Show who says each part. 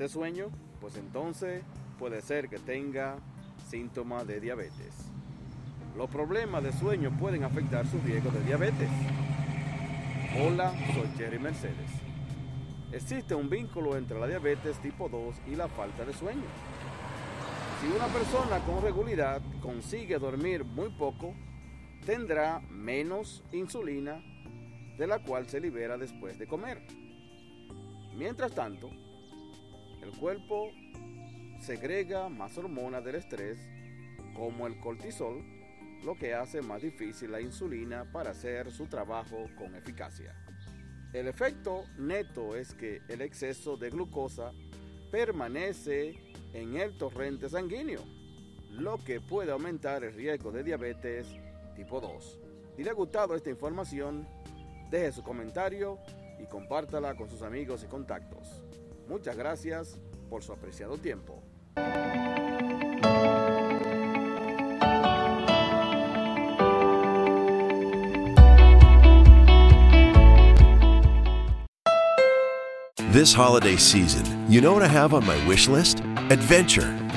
Speaker 1: ¿Tiene problemas de sueño? Pues entonces puede ser que tenga síntomas de diabetes. Los problemas de sueño pueden afectar su riesgo de diabetes. Hola, soy Jerry Mercedes. Existe un vínculo entre la diabetes tipo 2 y la falta de sueño. Si una persona con regularidad consigue dormir muy poco, tendrá menos insulina de la cual se libera después de comer. Mientras tanto, el cuerpo segrega más hormonas del estrés, como el cortisol, lo que hace más difícil la insulina para hacer su trabajo con eficacia. El efecto neto es que el exceso de glucosa permanece en el torrente sanguíneo, lo que puede aumentar el riesgo de diabetes tipo 2. Si le ha gustado esta información, deje su comentario y compártala con sus amigos y contactos. Muchas gracias por su apreciado tiempo.
Speaker 2: This holiday season, you know what I have on my wish list? Adventure.